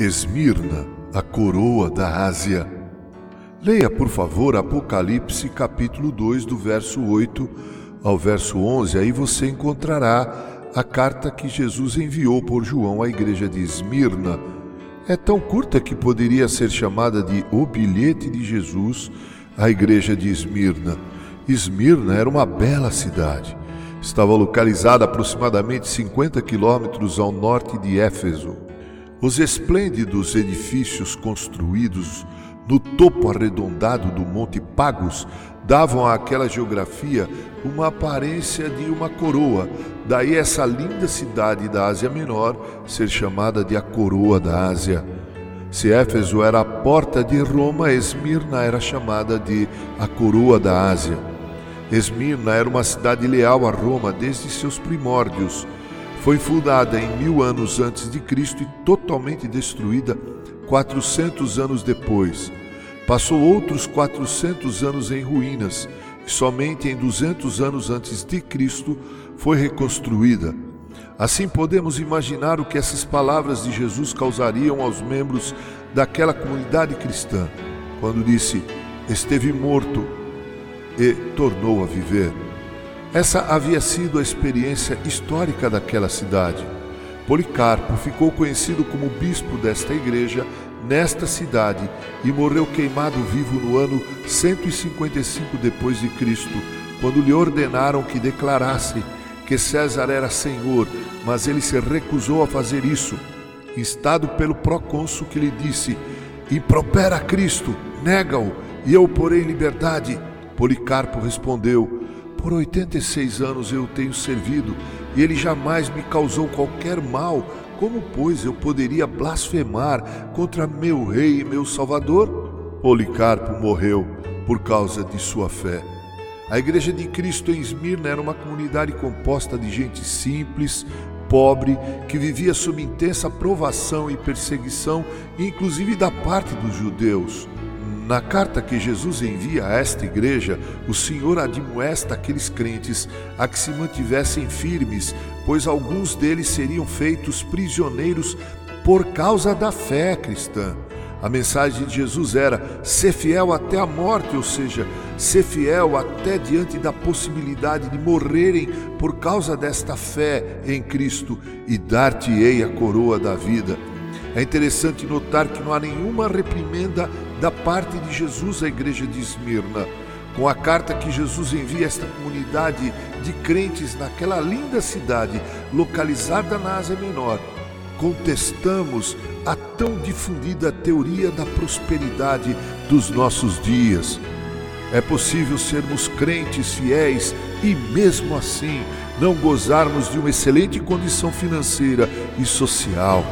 Esmirna, a coroa da Ásia. Leia, por favor, Apocalipse capítulo 2, do verso 8 ao verso 11, aí você encontrará a carta que Jesus enviou por João à igreja de Esmirna. É tão curta que poderia ser chamada de O Bilhete de Jesus à igreja de Esmirna. Esmirna era uma bela cidade. Estava localizada aproximadamente 50 quilômetros ao norte de Éfeso. Os esplêndidos edifícios construídos no topo arredondado do Monte Pagos davam àquela geografia uma aparência de uma coroa, daí essa linda cidade da Ásia Menor ser chamada de a coroa da Ásia. Se Éfeso era a porta de Roma, Esmirna era chamada de a coroa da Ásia. Esmirna era uma cidade leal a Roma desde seus primórdios foi fundada em mil anos antes de Cristo e totalmente destruída 400 anos depois. Passou outros 400 anos em ruínas e somente em 200 anos antes de Cristo foi reconstruída. Assim podemos imaginar o que essas palavras de Jesus causariam aos membros daquela comunidade cristã, quando disse: Esteve morto e tornou a viver. Essa havia sido a experiência histórica daquela cidade. Policarpo ficou conhecido como bispo desta igreja nesta cidade e morreu queimado vivo no ano 155 depois de Cristo, quando lhe ordenaram que declarasse que César era senhor, mas ele se recusou a fazer isso, instado pelo procônsul que lhe disse: "Impropera Cristo, nega-o e eu porei liberdade". Policarpo respondeu: por 86 anos eu o tenho servido e ele jamais me causou qualquer mal. Como, pois, eu poderia blasfemar contra meu rei e meu salvador? Policarpo morreu por causa de sua fé. A Igreja de Cristo em Esmirna era uma comunidade composta de gente simples, pobre, que vivia sob intensa provação e perseguição, inclusive da parte dos judeus. Na carta que Jesus envia a esta igreja, o Senhor admoesta aqueles crentes a que se mantivessem firmes, pois alguns deles seriam feitos prisioneiros por causa da fé cristã. A mensagem de Jesus era: ser fiel até a morte, ou seja, ser fiel até diante da possibilidade de morrerem por causa desta fé em Cristo e dar-te-ei a coroa da vida. É interessante notar que não há nenhuma reprimenda da parte de Jesus à igreja de Esmirna. Com a carta que Jesus envia a esta comunidade de crentes naquela linda cidade localizada na Ásia Menor, contestamos a tão difundida teoria da prosperidade dos nossos dias. É possível sermos crentes fiéis e, mesmo assim, não gozarmos de uma excelente condição financeira e social.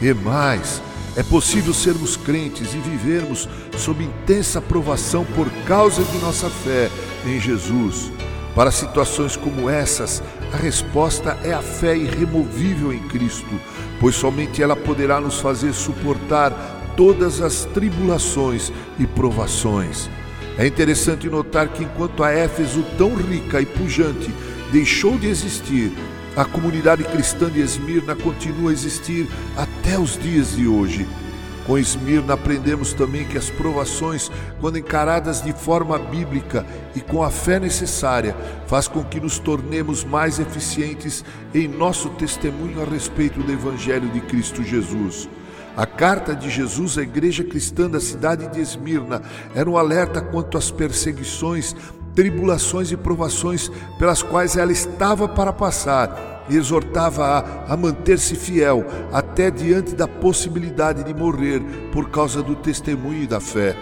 E mais, é possível sermos crentes e vivermos sob intensa provação por causa de nossa fé em Jesus. Para situações como essas, a resposta é a fé irremovível em Cristo, pois somente ela poderá nos fazer suportar todas as tribulações e provações. É interessante notar que enquanto a Éfeso, tão rica e pujante, deixou de existir, a comunidade cristã de Esmirna continua a existir até os dias de hoje. Com Esmirna aprendemos também que as provações, quando encaradas de forma bíblica e com a fé necessária, faz com que nos tornemos mais eficientes em nosso testemunho a respeito do evangelho de Cristo Jesus. A carta de Jesus à igreja cristã da cidade de Esmirna era um alerta quanto às perseguições tribulações e provações pelas quais ela estava para passar e exortava-a a, manter-se fiel até diante da possibilidade de morrer por causa do testemunho e da fé.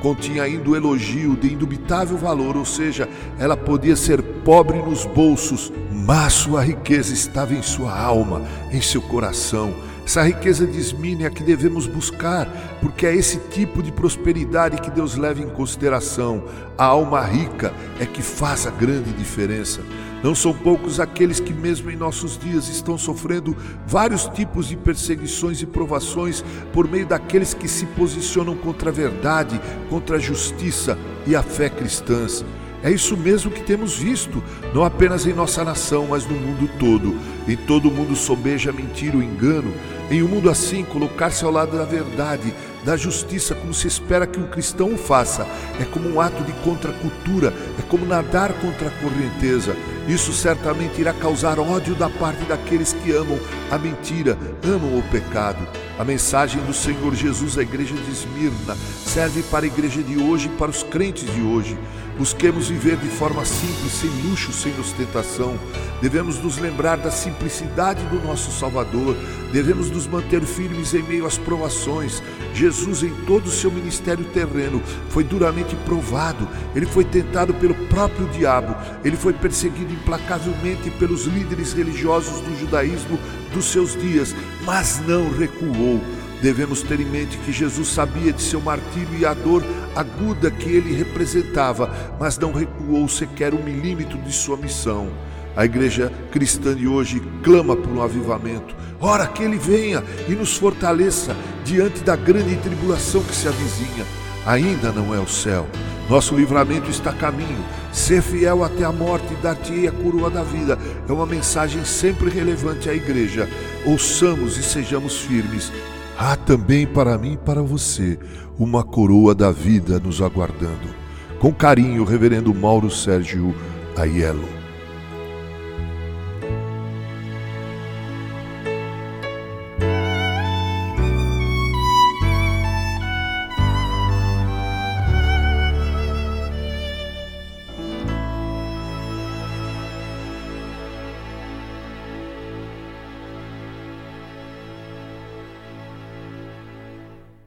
Continha ainda o elogio de indubitável valor, ou seja, ela podia ser pobre nos bolsos, mas sua riqueza estava em sua alma, em seu coração essa riqueza de Esmínia que devemos buscar, porque é esse tipo de prosperidade que Deus leva em consideração. A alma rica é que faz a grande diferença. Não são poucos aqueles que, mesmo em nossos dias, estão sofrendo vários tipos de perseguições e provações por meio daqueles que se posicionam contra a verdade, contra a justiça e a fé cristãs. É isso mesmo que temos visto, não apenas em nossa nação, mas no mundo todo. Em todo mundo sobeja mentira, o engano. Em um mundo assim, colocar-se ao lado da verdade, da justiça, como se espera que um cristão o faça, é como um ato de contracultura, é como nadar contra a correnteza. Isso certamente irá causar ódio da parte daqueles que amam a mentira, amam o pecado. A mensagem do Senhor Jesus à igreja de Esmirna serve para a igreja de hoje e para os crentes de hoje. Busquemos viver de forma simples, sem luxo, sem ostentação. Devemos nos lembrar da simplicidade do nosso Salvador. Devemos nos manter firmes em meio às provações. Jesus, em todo o seu ministério terreno, foi duramente provado. Ele foi tentado pelo próprio diabo. Ele foi perseguido implacavelmente pelos líderes religiosos do judaísmo dos seus dias, mas não recuou. Devemos ter em mente que Jesus sabia de seu martírio e a dor aguda que ele representava, mas não recuou sequer um milímetro de sua missão. A igreja cristã de hoje clama por um avivamento. Ora, que ele venha e nos fortaleça diante da grande tribulação que se avizinha. Ainda não é o céu. Nosso livramento está a caminho. Ser fiel até a morte e dar-te-ei a coroa da vida é uma mensagem sempre relevante à igreja. Ouçamos e sejamos firmes Há também para mim e para você uma coroa da vida nos aguardando. Com carinho, Reverendo Mauro Sérgio Aiello.